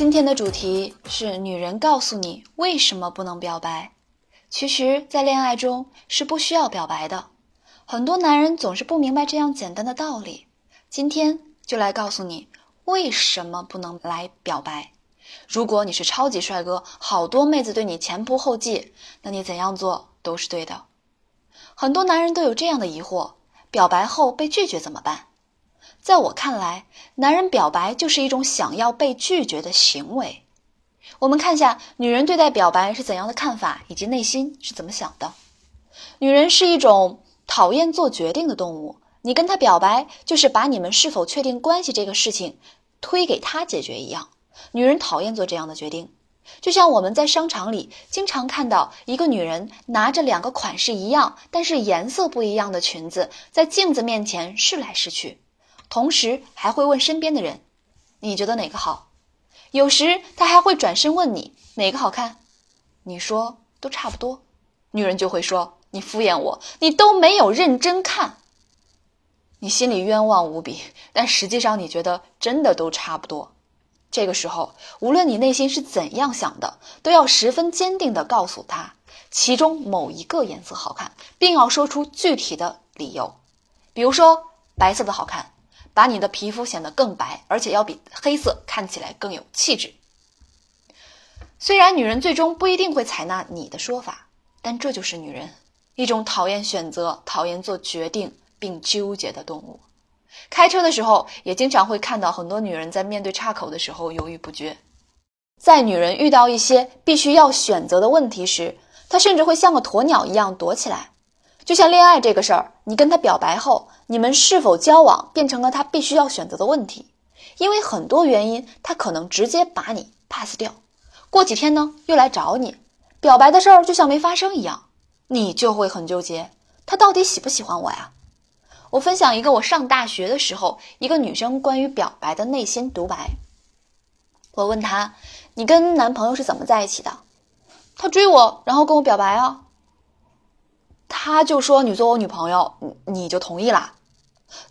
今天的主题是女人告诉你为什么不能表白。其实，在恋爱中是不需要表白的。很多男人总是不明白这样简单的道理。今天就来告诉你为什么不能来表白。如果你是超级帅哥，好多妹子对你前仆后继，那你怎样做都是对的。很多男人都有这样的疑惑：表白后被拒绝怎么办？在我看来，男人表白就是一种想要被拒绝的行为。我们看一下女人对待表白是怎样的看法，以及内心是怎么想的。女人是一种讨厌做决定的动物，你跟她表白，就是把你们是否确定关系这个事情推给她解决一样。女人讨厌做这样的决定，就像我们在商场里经常看到一个女人拿着两个款式一样，但是颜色不一样的裙子，在镜子面前试来试去，同时还会问身边的人：“你觉得哪个好？”有时他还会转身问你哪个好看，你说都差不多，女人就会说：“你敷衍我，你都没有认真看。”你心里冤枉无比，但实际上你觉得真的都差不多。这个时候，无论你内心是怎样想的，都要十分坚定地告诉他，其中某一个颜色好看，并要说出具体的理由。比如说，白色的好看，把你的皮肤显得更白，而且要比黑色看起来更有气质。虽然女人最终不一定会采纳你的说法，但这就是女人，一种讨厌选择、讨厌做决定并纠结的动物。开车的时候，也经常会看到很多女人在面对岔口的时候犹豫不决。在女人遇到一些必须要选择的问题时，她甚至会像个鸵鸟一样躲起来。就像恋爱这个事儿，你跟她表白后，你们是否交往变成了她必须要选择的问题。因为很多原因，她可能直接把你 pass 掉。过几天呢，又来找你，表白的事儿就像没发生一样，你就会很纠结，她到底喜不喜欢我呀？我分享一个我上大学的时候一个女生关于表白的内心独白。我问她：“你跟男朋友是怎么在一起的？”他追我，然后跟我表白啊。他就说：“你做我女朋友，你你就同意啦？”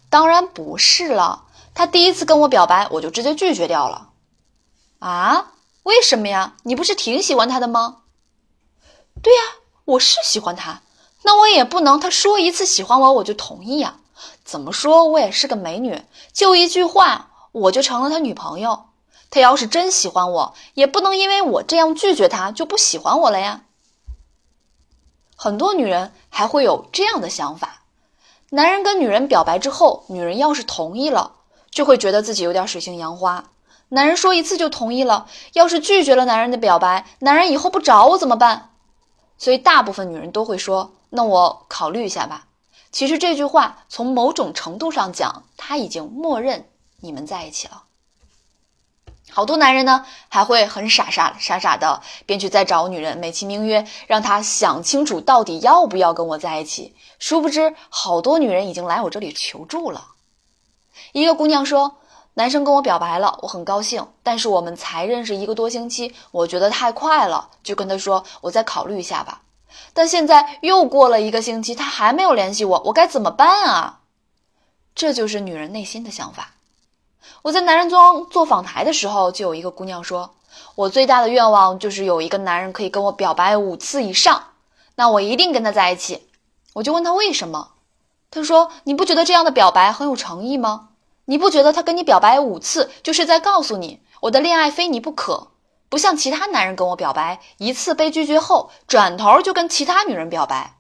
当然不是了。他第一次跟我表白，我就直接拒绝掉了。啊？为什么呀？你不是挺喜欢他的吗？对呀，我是喜欢他。那我也不能他说一次喜欢我，我就同意呀。怎么说，我也是个美女，就一句话，我就成了他女朋友。他要是真喜欢我，也不能因为我这样拒绝他就不喜欢我了呀。很多女人还会有这样的想法：男人跟女人表白之后，女人要是同意了，就会觉得自己有点水性杨花。男人说一次就同意了，要是拒绝了男人的表白，男人以后不找我怎么办？所以大部分女人都会说：“那我考虑一下吧。”其实这句话从某种程度上讲，他已经默认你们在一起了。好多男人呢，还会很傻傻傻傻的，便去再找女人，美其名曰让她想清楚到底要不要跟我在一起。殊不知，好多女人已经来我这里求助了。一个姑娘说：“男生跟我表白了，我很高兴，但是我们才认识一个多星期，我觉得太快了，就跟他说我再考虑一下吧。”但现在又过了一个星期，他还没有联系我，我该怎么办啊？这就是女人内心的想法。我在男人装做访谈的时候，就有一个姑娘说：“我最大的愿望就是有一个男人可以跟我表白五次以上，那我一定跟他在一起。”我就问她为什么，她说：“你不觉得这样的表白很有诚意吗？你不觉得他跟你表白五次就是在告诉你，我的恋爱非你不可？”不像其他男人跟我表白，一次被拒绝后，转头就跟其他女人表白。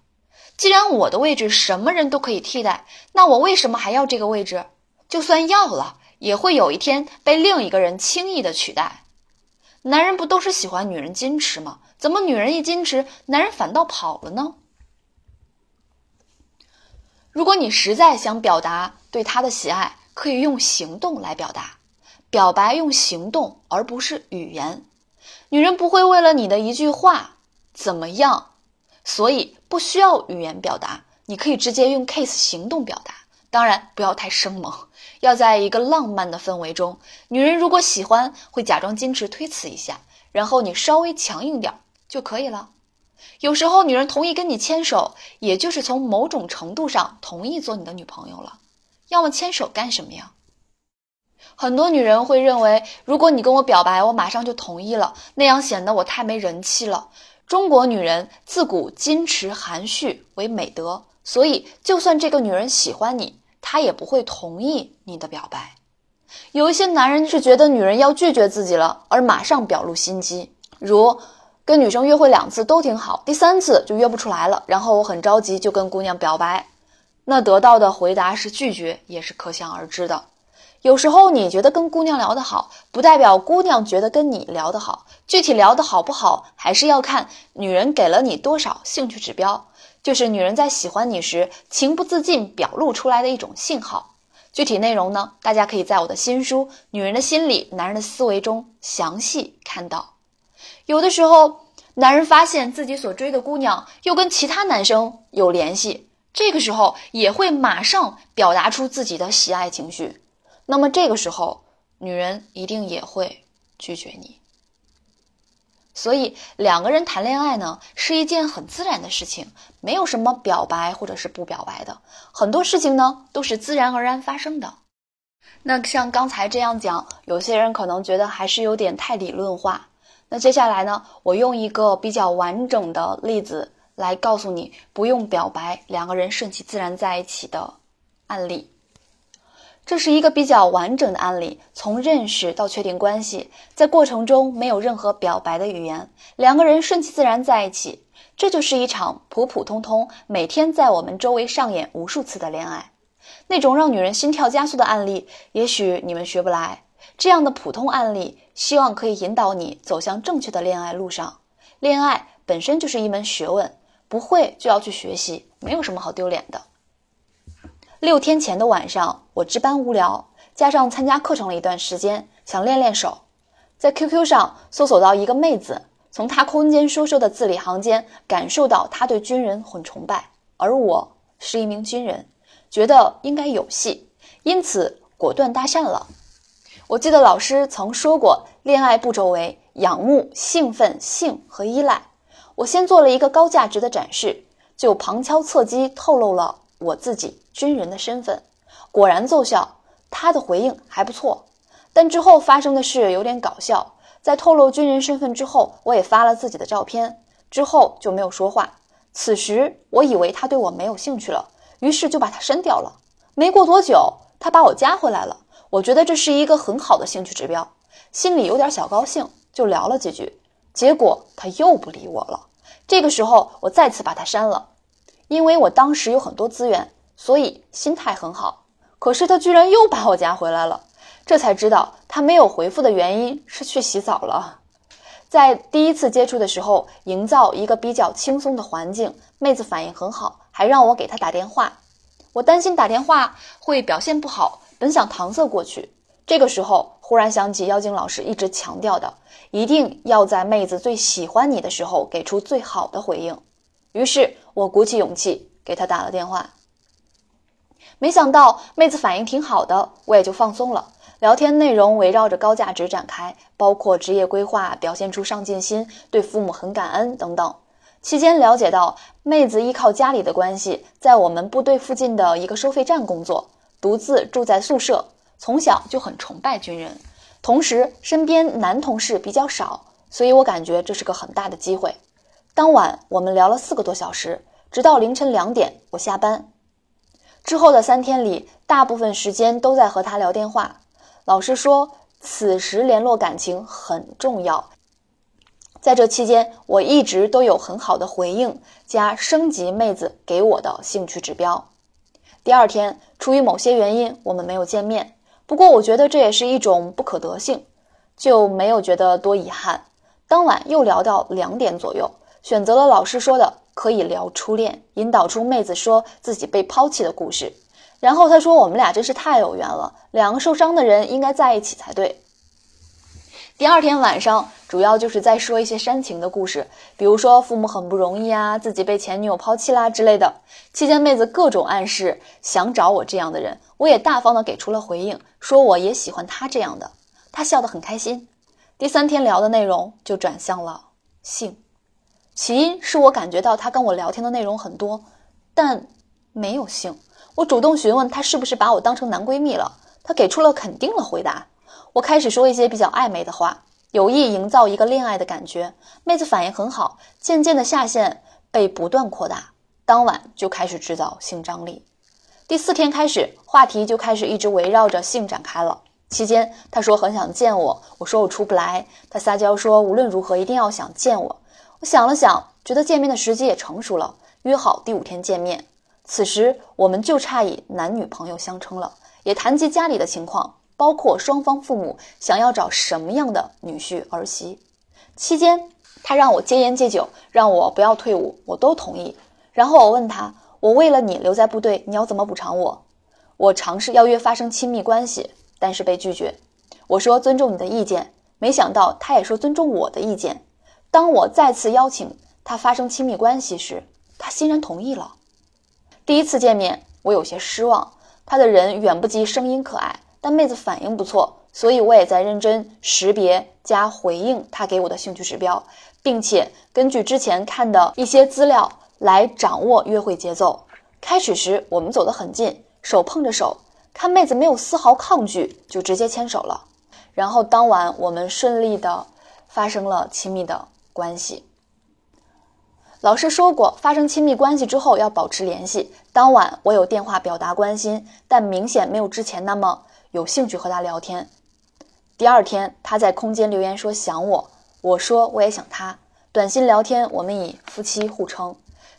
既然我的位置什么人都可以替代，那我为什么还要这个位置？就算要了，也会有一天被另一个人轻易的取代。男人不都是喜欢女人矜持吗？怎么女人一矜持，男人反倒跑了呢？如果你实在想表达对他的喜爱，可以用行动来表达。表白用行动而不是语言。女人不会为了你的一句话怎么样，所以不需要语言表达，你可以直接用 kiss 行动表达。当然不要太生猛，要在一个浪漫的氛围中。女人如果喜欢，会假装矜持推辞一下，然后你稍微强硬点就可以了。有时候女人同意跟你牵手，也就是从某种程度上同意做你的女朋友了。要么牵手干什么呀？很多女人会认为，如果你跟我表白，我马上就同意了，那样显得我太没人气了。中国女人自古矜持含蓄为美德，所以就算这个女人喜欢你，他也不会同意你的表白。有一些男人是觉得女人要拒绝自己了，而马上表露心机，如跟女生约会两次都挺好，第三次就约不出来了，然后我很着急就跟姑娘表白，那得到的回答是拒绝，也是可想而知的。有时候你觉得跟姑娘聊得好，不代表姑娘觉得跟你聊得好。具体聊得好不好，还是要看女人给了你多少兴趣指标，就是女人在喜欢你时情不自禁表露出来的一种信号。具体内容呢，大家可以在我的新书《女人的心理，男人的思维》中详细看到。有的时候，男人发现自己所追的姑娘又跟其他男生有联系，这个时候也会马上表达出自己的喜爱情绪。那么这个时候，女人一定也会拒绝你。所以两个人谈恋爱呢，是一件很自然的事情，没有什么表白或者是不表白的，很多事情呢都是自然而然发生的。那像刚才这样讲，有些人可能觉得还是有点太理论化。那接下来呢，我用一个比较完整的例子来告诉你，不用表白，两个人顺其自然在一起的案例。这是一个比较完整的案例，从认识到确定关系，在过程中没有任何表白的语言，两个人顺其自然在一起，这就是一场普普通通、每天在我们周围上演无数次的恋爱。那种让女人心跳加速的案例，也许你们学不来。这样的普通案例，希望可以引导你走向正确的恋爱路上。恋爱本身就是一门学问，不会就要去学习，没有什么好丢脸的。六天前的晚上，我值班无聊，加上参加课程了一段时间，想练练手，在 QQ 上搜索到一个妹子，从她空间说说的字里行间，感受到她对军人很崇拜，而我是一名军人，觉得应该有戏，因此果断搭讪了。我记得老师曾说过，恋爱步骤为仰慕、兴奋、性和依赖。我先做了一个高价值的展示，就旁敲侧击透露了我自己。军人的身份果然奏效，他的回应还不错。但之后发生的事有点搞笑，在透露军人身份之后，我也发了自己的照片，之后就没有说话。此时我以为他对我没有兴趣了，于是就把他删掉了。没过多久，他把我加回来了。我觉得这是一个很好的兴趣指标，心里有点小高兴，就聊了几句。结果他又不理我了。这个时候我再次把他删了，因为我当时有很多资源。所以心态很好，可是他居然又把我加回来了，这才知道他没有回复的原因是去洗澡了。在第一次接触的时候，营造一个比较轻松的环境，妹子反应很好，还让我给她打电话。我担心打电话会表现不好，本想搪塞过去。这个时候忽然想起妖精老师一直强调的，一定要在妹子最喜欢你的时候给出最好的回应。于是我鼓起勇气给她打了电话。没想到妹子反应挺好的，我也就放松了。聊天内容围绕着高价值展开，包括职业规划、表现出上进心、对父母很感恩等等。期间了解到，妹子依靠家里的关系，在我们部队附近的一个收费站工作，独自住在宿舍，从小就很崇拜军人。同时，身边男同事比较少，所以我感觉这是个很大的机会。当晚我们聊了四个多小时，直到凌晨两点，我下班。之后的三天里，大部分时间都在和他聊电话。老实说，此时联络感情很重要。在这期间，我一直都有很好的回应加升级妹子给我的兴趣指标。第二天，出于某些原因，我们没有见面。不过，我觉得这也是一种不可得性，就没有觉得多遗憾。当晚又聊到两点左右，选择了老师说的。可以聊初恋，引导出妹子说自己被抛弃的故事。然后他说我们俩真是太有缘了，两个受伤的人应该在一起才对。第二天晚上，主要就是在说一些煽情的故事，比如说父母很不容易啊，自己被前女友抛弃啦之类的。期间妹子各种暗示想找我这样的人，我也大方的给出了回应，说我也喜欢他这样的。他笑得很开心。第三天聊的内容就转向了性，起因是我感觉到他跟我聊天的内容很多，但没有性。我主动询问他是不是把我当成男闺蜜了，他给出了肯定的回答。我开始说一些比较暧昧的话，有意营造一个恋爱的感觉。妹子反应很好，渐渐的下限被不断扩大。当晚就开始制造性张力。第四天开始，话题就开始一直围绕着性展开了。期间，他说很想见我，我说我出不来。他撒娇说无论如何一定要想见我。我想了想，觉得见面的时机也成熟了，约好第五天见面。此时我们就差以男女朋友相称了，也谈及家里的情况。包括双方父母想要找什么样的女婿儿媳，期间他让我戒烟戒酒，让我不要退伍，我都同意。然后我问他，我为了你留在部队，你要怎么补偿我？我尝试邀约发生亲密关系，但是被拒绝。我说尊重你的意见，没想到他也说尊重我的意见。当我再次邀请他发生亲密关系时，他欣然同意了。第一次见面，我有些失望，他的人远不及声音可爱。但妹子反应不错，所以我也在认真识别加回应她给我的兴趣指标，并且根据之前看的一些资料来掌握约会节奏。开始时我们走得很近，手碰着手，看妹子没有丝毫抗拒，就直接牵手了。然后当晚我们顺利的发生了亲密的关系。老师说过，发生亲密关系之后要保持联系。当晚我有电话表达关心，但明显没有之前那么。有兴趣和他聊天。第二天，他在空间留言说想我，我说我也想他。短信聊天，我们以夫妻互称。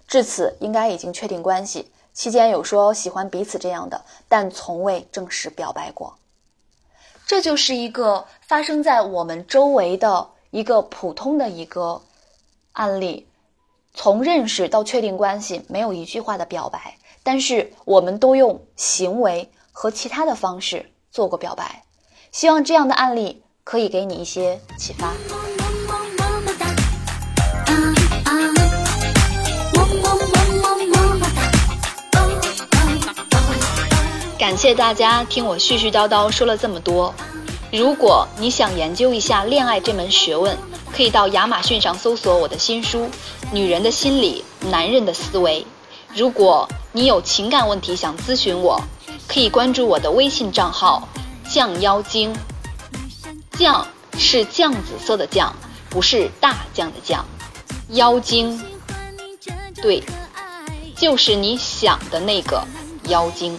至此，应该已经确定关系。期间有说喜欢彼此这样的，但从未正式表白过。这就是一个发生在我们周围的一个普通的一个案例。从认识到确定关系，没有一句话的表白，但是我们都用行为和其他的方式。做过表白，希望这样的案例可以给你一些启发。感谢大家听我絮絮叨叨说了这么多。如果你想研究一下恋爱这门学问，可以到亚马逊上搜索我的新书《女人的心理，男人的思维》。如果你有情感问题想咨询我。可以关注我的微信账号“酱妖精”，酱是酱紫色的酱，不是大酱的酱。妖精，对，就是你想的那个妖精。